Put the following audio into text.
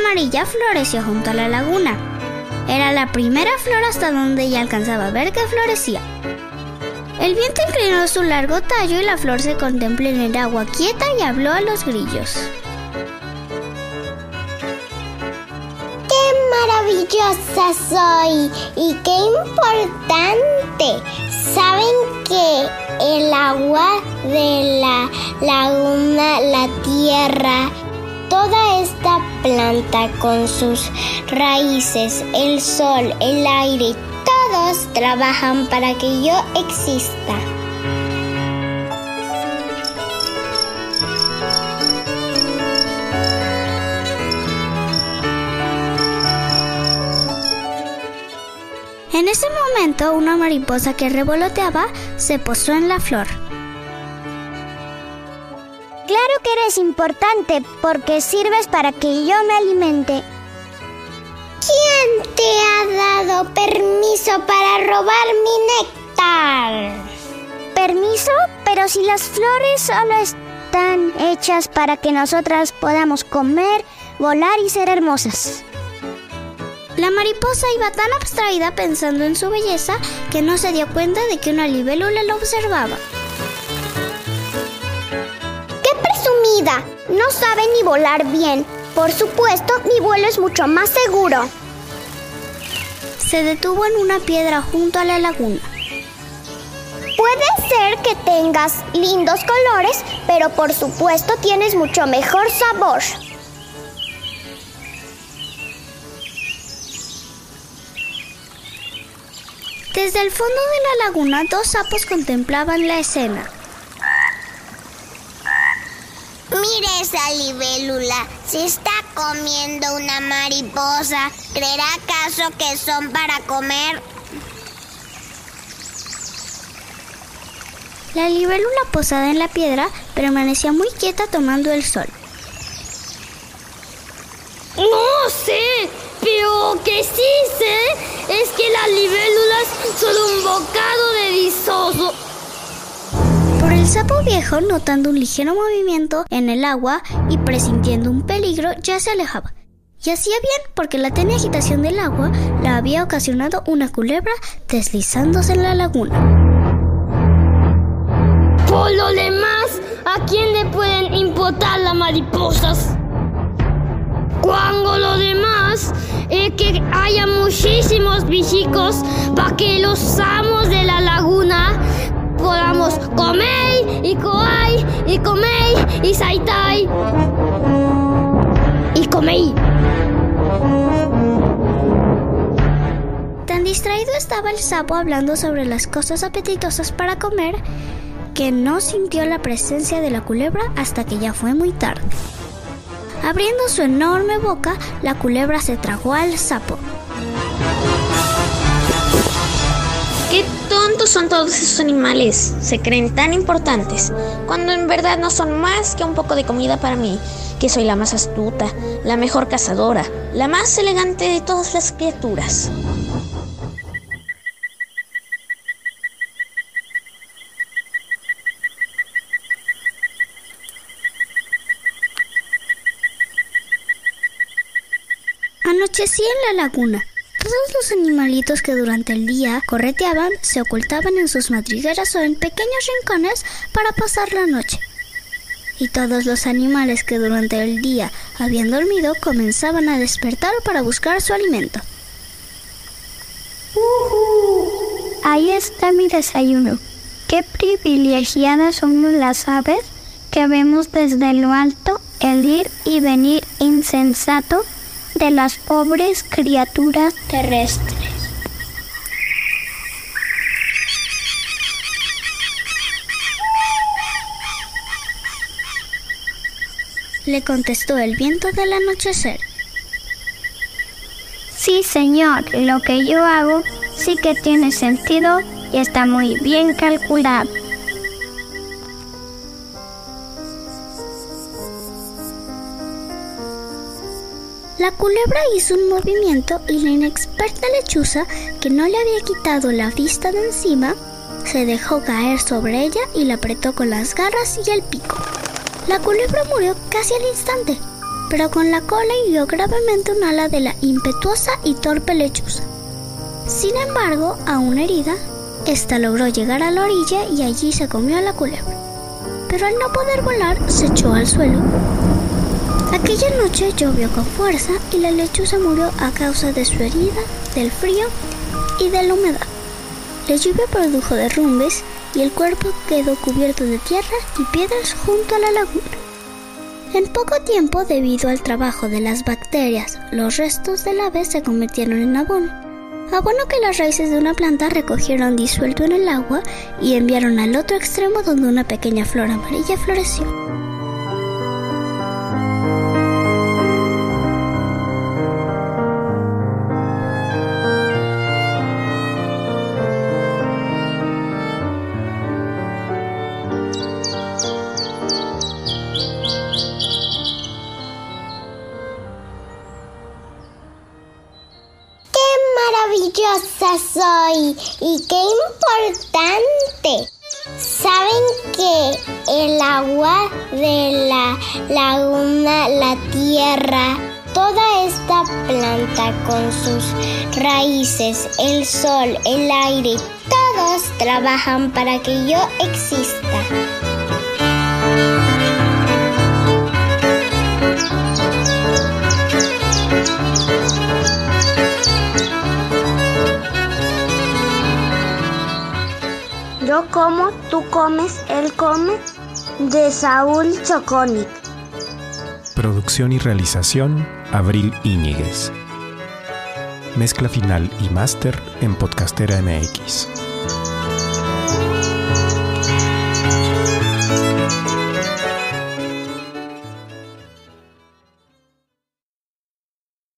amarilla floreció junto a la laguna. Era la primera flor hasta donde ella alcanzaba a ver que florecía. El viento inclinó su largo tallo y la flor se contempló en el agua quieta y habló a los grillos. ¡Qué maravillosa soy! ¡Y qué importante! ¿Saben que el agua de la laguna, la tierra, planta con sus raíces, el sol, el aire, todos trabajan para que yo exista. En ese momento, una mariposa que revoloteaba se posó en la flor. Que eres importante porque sirves para que yo me alimente. ¿Quién te ha dado permiso para robar mi néctar? ¿Permiso? Pero si las flores solo están hechas para que nosotras podamos comer, volar y ser hermosas. La mariposa iba tan abstraída pensando en su belleza que no se dio cuenta de que una libélula la observaba. No sabe ni volar bien. Por supuesto, mi vuelo es mucho más seguro. Se detuvo en una piedra junto a la laguna. Puede ser que tengas lindos colores, pero por supuesto tienes mucho mejor sabor. Desde el fondo de la laguna, dos sapos contemplaban la escena. Mire esa libélula, se está comiendo una mariposa. ¿Creerá acaso que son para comer? La libélula posada en la piedra permanecía muy quieta tomando el sol. No sé, pero que sí sé es que las libélulas son un bocado de visoso. El sapo viejo, notando un ligero movimiento en el agua y presintiendo un peligro, ya se alejaba. Y hacía bien porque la tenue agitación del agua la había ocasionado una culebra deslizándose en la laguna. Por lo demás, ¿a quién le pueden importar las mariposas? Cuando lo demás es que haya muchísimos bichicos para que los amos de la laguna podamos comer y saitai y comer. Tan distraído estaba el sapo hablando sobre las cosas apetitosas para comer que no sintió la presencia de la culebra hasta que ya fue muy tarde. Abriendo su enorme boca, la culebra se tragó al sapo. Tontos son todos esos animales. Se creen tan importantes, cuando en verdad no son más que un poco de comida para mí, que soy la más astuta, la mejor cazadora, la más elegante de todas las criaturas. Anochecía en la laguna. Todos los animalitos que durante el día correteaban se ocultaban en sus madrigueras o en pequeños rincones para pasar la noche. Y todos los animales que durante el día habían dormido comenzaban a despertar para buscar su alimento. Ahí está mi desayuno. Qué privilegiadas somos las aves que vemos desde lo alto el ir y venir insensato de las pobres criaturas terrestres. Le contestó el viento del anochecer. Sí, señor, lo que yo hago sí que tiene sentido y está muy bien calculado. La culebra hizo un movimiento y la inexperta lechuza, que no le había quitado la vista de encima, se dejó caer sobre ella y la apretó con las garras y el pico. La culebra murió casi al instante. pero con la cola hirió gravemente un ala de la impetuosa y torpe lechuza. Sin embargo, aún herida, esta logró llegar a la orilla y allí se comió a la culebra. Pero al no poder volar, se echó al suelo. Aquella noche llovió con fuerza y la lechuza murió a causa de su herida, del frío y de la humedad. La lluvia produjo derrumbes y el cuerpo quedó cubierto de tierra y piedras junto a la laguna. En poco tiempo, debido al trabajo de las bacterias, los restos del ave se convirtieron en abono. Abono que las raíces de una planta recogieron disuelto en el agua y enviaron al otro extremo donde una pequeña flor amarilla floreció. Y qué importante. ¿Saben que el agua de la laguna, la tierra, toda esta planta con sus raíces, el sol, el aire, todos trabajan para que yo exista? Yo como, tú comes, él come, de Saúl Choconic. Producción y realización, Abril Íñiguez. Mezcla final y máster en Podcastera MX.